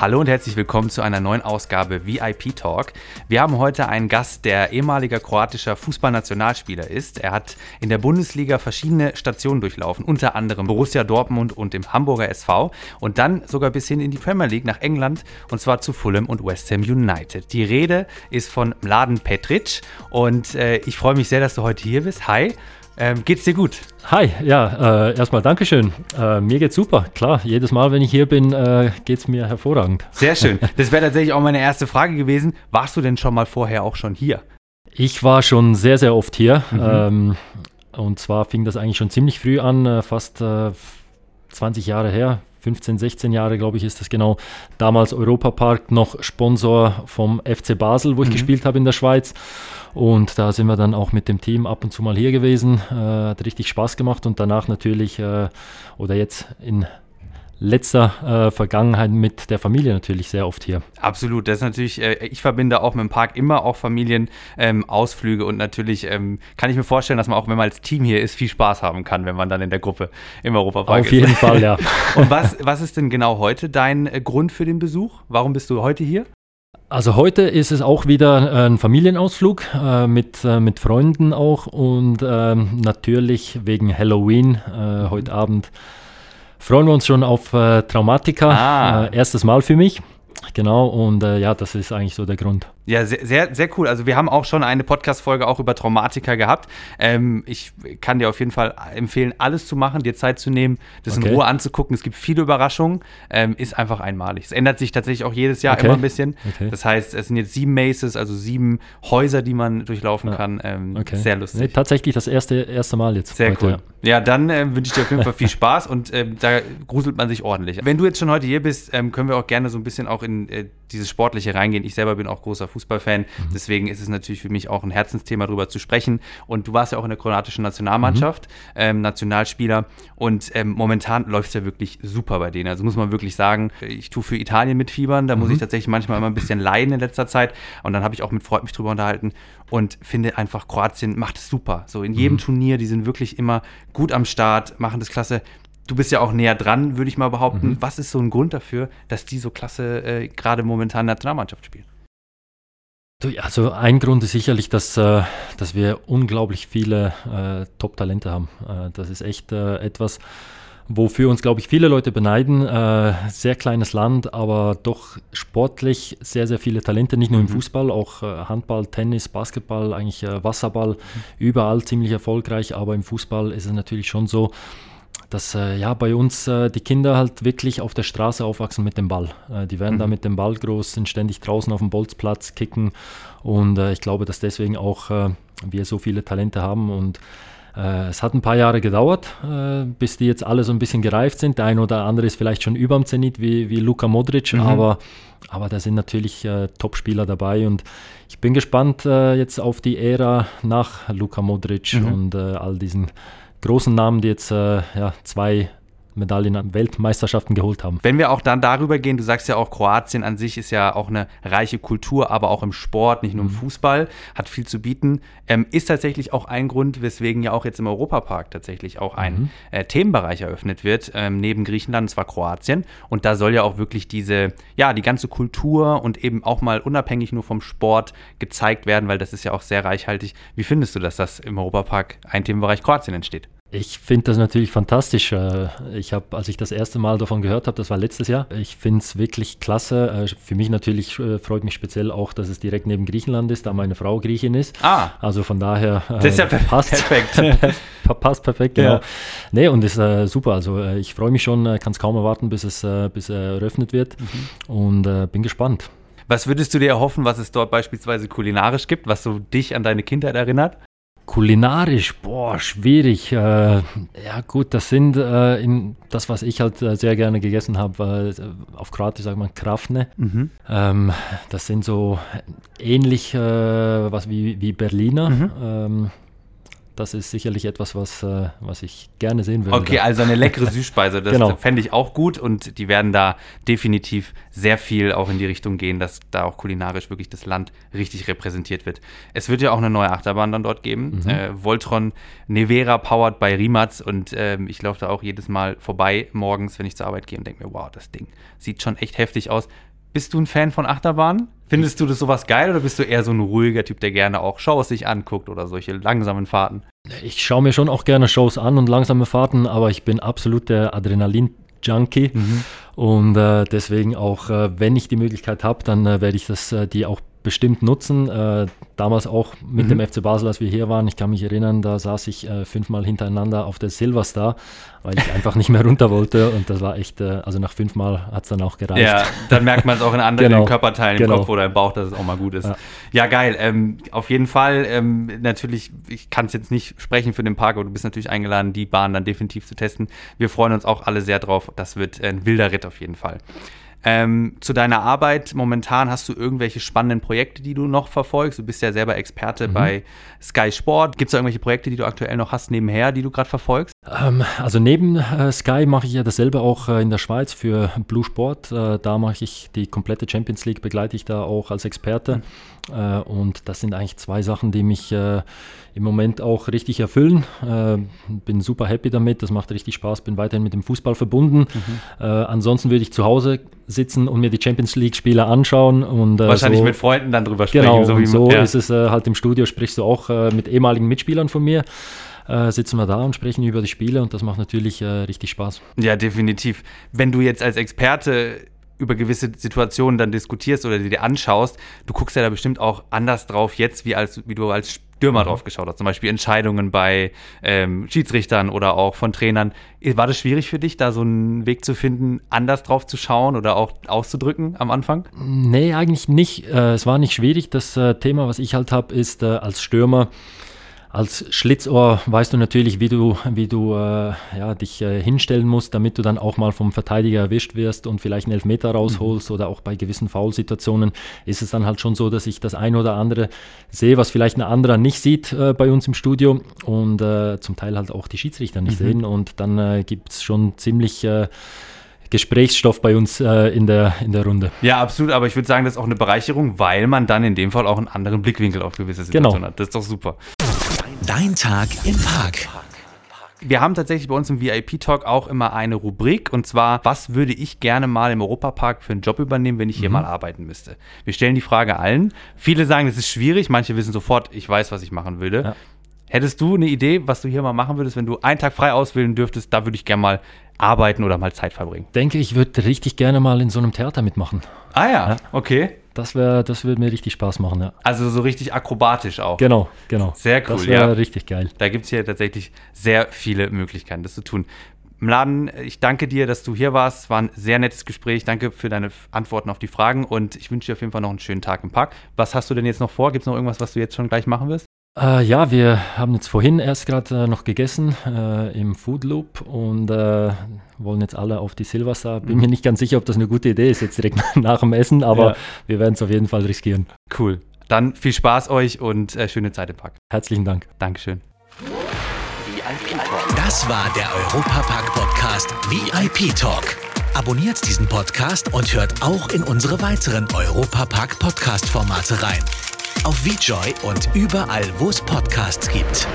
Hallo und herzlich willkommen zu einer neuen Ausgabe VIP Talk. Wir haben heute einen Gast, der ehemaliger kroatischer Fußballnationalspieler ist. Er hat in der Bundesliga verschiedene Stationen durchlaufen, unter anderem Borussia Dortmund und im Hamburger SV und dann sogar bis hin in die Premier League nach England und zwar zu Fulham und West Ham United. Die Rede ist von Mladen Petric und äh, ich freue mich sehr, dass du heute hier bist. Hi. Ähm, geht's dir gut? Hi, ja, äh, erstmal Dankeschön. Äh, mir geht's super, klar. Jedes Mal, wenn ich hier bin, äh, geht's mir hervorragend. Sehr schön. Das wäre tatsächlich auch meine erste Frage gewesen. Warst du denn schon mal vorher auch schon hier? Ich war schon sehr, sehr oft hier. Mhm. Ähm, und zwar fing das eigentlich schon ziemlich früh an, äh, fast 20 äh, Jahre her. 15, 16 Jahre, glaube ich, ist das genau. Damals Europapark noch Sponsor vom FC Basel, wo ich mhm. gespielt habe in der Schweiz. Und da sind wir dann auch mit dem Team ab und zu mal hier gewesen. Äh, hat richtig Spaß gemacht und danach natürlich, äh, oder jetzt in letzter äh, Vergangenheit mit der Familie natürlich sehr oft hier. Absolut, das ist natürlich, äh, ich verbinde auch mit dem Park immer auch Familienausflüge ähm, und natürlich ähm, kann ich mir vorstellen, dass man auch, wenn man als Team hier ist, viel Spaß haben kann, wenn man dann in der Gruppe im Europapark ist. Auf jeden Fall, ja. und was, was ist denn genau heute dein äh, Grund für den Besuch? Warum bist du heute hier? Also heute ist es auch wieder ein Familienausflug äh, mit, äh, mit Freunden auch und äh, natürlich wegen Halloween äh, heute Abend freuen wir uns schon auf äh, Traumatika. Ah. Äh, erstes Mal für mich. Genau, und ja, das ist eigentlich so der Grund. Ja, sehr, sehr, sehr cool. Also wir haben auch schon eine Podcast-Folge auch über Traumatiker gehabt. Ähm, ich kann dir auf jeden Fall empfehlen, alles zu machen, dir Zeit zu nehmen, das okay. in Ruhe anzugucken. Es gibt viele Überraschungen. Ähm, ist einfach einmalig. Es ändert sich tatsächlich auch jedes Jahr okay. immer ein bisschen. Okay. Das heißt, es sind jetzt sieben Maces, also sieben Häuser, die man durchlaufen ja. kann. Ähm, sehr lustig. Nee, tatsächlich das erste, erste Mal jetzt. Sehr heute. cool. Ja, dann äh, wünsche ich dir auf jeden Fall viel Spaß und äh, da gruselt man sich ordentlich. Wenn du jetzt schon heute hier bist, ähm, können wir auch gerne so ein bisschen auch in äh, dieses Sportliche reingehen. Ich selber bin auch großer Fußball Fußballfan. Mhm. Deswegen ist es natürlich für mich auch ein Herzensthema, darüber zu sprechen. Und du warst ja auch in der kroatischen Nationalmannschaft, mhm. ähm, Nationalspieler. Und ähm, momentan läuft es ja wirklich super bei denen. Also muss man wirklich sagen, ich tue für Italien mitfiebern. Da mhm. muss ich tatsächlich manchmal immer ein bisschen leiden in letzter Zeit. Und dann habe ich auch mit Freund mich drüber unterhalten und finde einfach, Kroatien macht es super. So in jedem mhm. Turnier, die sind wirklich immer gut am Start, machen das klasse du bist ja auch näher dran, würde ich mal behaupten. Mhm. Was ist so ein Grund dafür, dass die so klasse äh, gerade momentan Nationalmannschaft spielen? Also ein Grund ist sicherlich, dass, äh, dass wir unglaublich viele äh, Top-Talente haben. Äh, das ist echt äh, etwas, wofür uns, glaube ich, viele Leute beneiden. Äh, sehr kleines Land, aber doch sportlich sehr, sehr viele Talente, nicht nur im mhm. Fußball, auch äh, Handball, Tennis, Basketball, eigentlich Wasserball, überall ziemlich erfolgreich, aber im Fußball ist es natürlich schon so, dass äh, ja bei uns äh, die Kinder halt wirklich auf der Straße aufwachsen mit dem Ball. Äh, die werden mhm. da mit dem Ball groß, sind ständig draußen auf dem Bolzplatz, kicken und äh, ich glaube, dass deswegen auch äh, wir so viele Talente haben und äh, es hat ein paar Jahre gedauert, bis die jetzt alle so ein bisschen gereift sind. Der eine oder andere ist vielleicht schon über dem Zenit wie, wie Luka Modric, mhm. aber, aber da sind natürlich Top-Spieler dabei und ich bin gespannt jetzt auf die Ära nach Luka Modric mhm. und all diesen großen Namen, die jetzt äh, ja, zwei Medaillen an Weltmeisterschaften geholt haben. Wenn wir auch dann darüber gehen, du sagst ja auch, Kroatien an sich ist ja auch eine reiche Kultur, aber auch im Sport, nicht nur im mhm. Fußball, hat viel zu bieten. Ähm, ist tatsächlich auch ein Grund, weswegen ja auch jetzt im Europapark tatsächlich auch ein mhm. äh, Themenbereich eröffnet wird, ähm, neben Griechenland, und zwar Kroatien. Und da soll ja auch wirklich diese, ja, die ganze Kultur und eben auch mal unabhängig nur vom Sport gezeigt werden, weil das ist ja auch sehr reichhaltig. Wie findest du, dass das im Europapark ein Themenbereich Kroatien entsteht? Ich finde das natürlich fantastisch. Äh, ich habe, als ich das erste Mal davon gehört habe, das war letztes Jahr. Ich finde es wirklich klasse. Äh, für mich natürlich äh, freut mich speziell auch, dass es direkt neben Griechenland ist, da meine Frau Griechin ist. Ah. Also von daher. Das ist ja passt. perfekt. passt perfekt, genau. Ja. Nee, und ist äh, super. Also ich freue mich schon, kann es kaum erwarten, bis es bis eröffnet wird mhm. und bin gespannt. Was würdest du dir erhoffen, was es dort beispielsweise kulinarisch gibt, was so dich an deine Kindheit erinnert? Kulinarisch, boah, schwierig. Äh, ja gut, das sind äh, in, das, was ich halt äh, sehr gerne gegessen habe, äh, auf Kroatisch sagt man Krafne. Mhm. Ähm, das sind so ähnlich äh, was wie, wie Berliner. Mhm. Ähm, das ist sicherlich etwas, was, äh, was ich gerne sehen würde. Okay, also eine leckere Süßspeise, das Genau. fände ich auch gut und die werden da definitiv sehr viel auch in die Richtung gehen, dass da auch kulinarisch wirklich das Land richtig repräsentiert wird. Es wird ja auch eine neue Achterbahn dann dort geben, Mhm. äh, Voltron Nevera powered by Rimac und ähm, ich laufe da auch jedes Mal vorbei morgens, wenn ich zur Arbeit gehe und denke mir, wow, das Ding sieht schon echt heftig aus. Bist du ein Fan von Achterbahnen? Findest du das sowas geil oder bist du eher so ein ruhiger Typ, der gerne auch Shows sich anguckt oder solche langsamen Fahrten? Ich schaue mir schon auch gerne Shows an und langsame Fahrten, aber ich bin absolut der Adrenalin-Junkie. Und äh, deswegen auch, äh, wenn ich die Möglichkeit habe, dann äh, werde ich das, äh, die auch bestimmt nutzen. Äh, damals auch mit Mhm. dem FC Basel, als wir hier waren, ich kann mich erinnern, da saß ich äh, fünfmal hintereinander auf der Silverstar, weil ich einfach nicht mehr runter wollte. Und das war echt, äh, also nach fünfmal hat es dann auch gereicht. Ja, dann merkt man es auch in anderen Genau. Körperteilen im Genau. Kopf oder im Bauch, dass es auch mal gut ist. Ja, Ja. geil. Ähm, auf jeden Fall, ähm, natürlich, ich kann es jetzt nicht sprechen für den Park, aber du bist natürlich eingeladen, die Bahn dann definitiv zu testen. Wir freuen uns auch alle sehr drauf. Das wird ein wilder Ritt auf jeden Fall. Ähm, zu deiner Arbeit momentan hast du irgendwelche spannenden Projekte, die du noch verfolgst? Du bist ja selber Experte bei Sky Sport. Gibt es da irgendwelche Projekte, die du aktuell noch hast nebenher, die du gerade verfolgst? Ähm, also neben äh, Sky mache ich ja dasselbe auch äh, in der Schweiz für Blue Sport. Äh, da mache ich die komplette Champions League, begleite ich da auch als Experte. Äh, und das sind eigentlich zwei Sachen, die mich äh, im Moment auch richtig erfüllen. Äh, bin super happy damit, das macht richtig Spaß, bin weiterhin mit dem Fußball verbunden. Äh, ansonsten würde ich zu Hause sitzen und mir die Champions League-Spiele anschauen. Und, Wahrscheinlich so, mit Freunden dann drüber sprechen. Genau, so wie so ja. ist es halt im Studio, sprichst du auch mit ehemaligen Mitspielern von mir. Äh, sitzen wir da und sprechen über die Spiele und das macht natürlich äh, richtig Spaß. Ja, definitiv. Wenn du jetzt als Experte über gewisse Situationen dann diskutierst oder die dir anschaust, du guckst ja da bestimmt auch anders drauf jetzt, wie, als, wie du als Stürmer drauf geschaut hast. Zum Beispiel Entscheidungen bei ähm, Schiedsrichtern oder auch von Trainern. War das schwierig für dich, da so einen Weg zu finden, anders drauf zu schauen oder auch auszudrücken am Anfang? Nee, eigentlich nicht. Äh, es war nicht schwierig. Das äh, Thema, was ich halt habe, ist als Stürmer, als Schlitzohr weißt du natürlich, wie du, wie du äh, ja, dich äh, hinstellen musst, damit du dann auch mal vom Verteidiger erwischt wirst und vielleicht einen Elfmeter rausholst oder auch bei gewissen Foulsituationen ist es dann halt schon so, dass ich das ein oder andere sehe, was vielleicht ein anderer nicht sieht äh, bei uns im Studio und äh, zum Teil halt auch die Schiedsrichter nicht sehen und dann äh, gibt es schon ziemlich äh, Gesprächsstoff bei uns äh, in, der, in der Runde. Ja, absolut, aber ich würde sagen, das ist auch eine Bereicherung, weil man dann in dem Fall auch einen anderen Blickwinkel auf gewisse Genau. Situationen hat. Das ist doch super. Dein Tag im Park. Wir haben tatsächlich bei uns im VIP-Talk auch immer eine Rubrik und zwar, was würde ich gerne mal im Europapark für einen Job übernehmen, wenn ich Mhm. hier mal arbeiten müsste? Wir stellen die Frage allen. Viele sagen, das ist schwierig, manche wissen sofort, ich weiß, was ich machen würde. Ja. Hättest du eine Idee, was du hier mal machen würdest, wenn du einen Tag frei auswählen dürftest, da würde ich gerne mal arbeiten oder mal Zeit verbringen? denke, ich würde richtig gerne mal in so einem Theater mitmachen. Ah ja, Ja. okay. Das wäre, das würde mir richtig Spaß machen, ja. Also so richtig akrobatisch auch. Genau, genau. Sehr cool, Das wäre ja. richtig geil. Da gibt es hier tatsächlich sehr viele Möglichkeiten, das zu tun. Mladen, ich danke dir, dass du hier warst. Es war ein sehr nettes Gespräch. Danke für deine Antworten auf die Fragen und ich wünsche dir auf jeden Fall noch einen schönen Tag im Park. Was hast du denn jetzt noch vor? Gibt es noch irgendwas, was du jetzt schon gleich machen wirst? Äh, ja, wir haben jetzt vorhin erst gerade äh, noch gegessen äh, im Food Loop und äh, wollen jetzt alle auf die Silverstar. Bin mir nicht ganz sicher, ob das eine gute Idee ist, jetzt direkt nach dem Essen, aber Ja. wir werden es auf jeden Fall riskieren. Cool. Dann viel Spaß euch und äh, schöne Zeit im Park. Herzlichen Dank. Dankeschön. Das war der Europapark-Podcast VIP Talk. Abonniert diesen Podcast und hört auch in unsere weiteren Europapark-Podcast-Formate rein. Auf VJoy und überall, wo es Podcasts gibt.